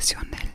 profesional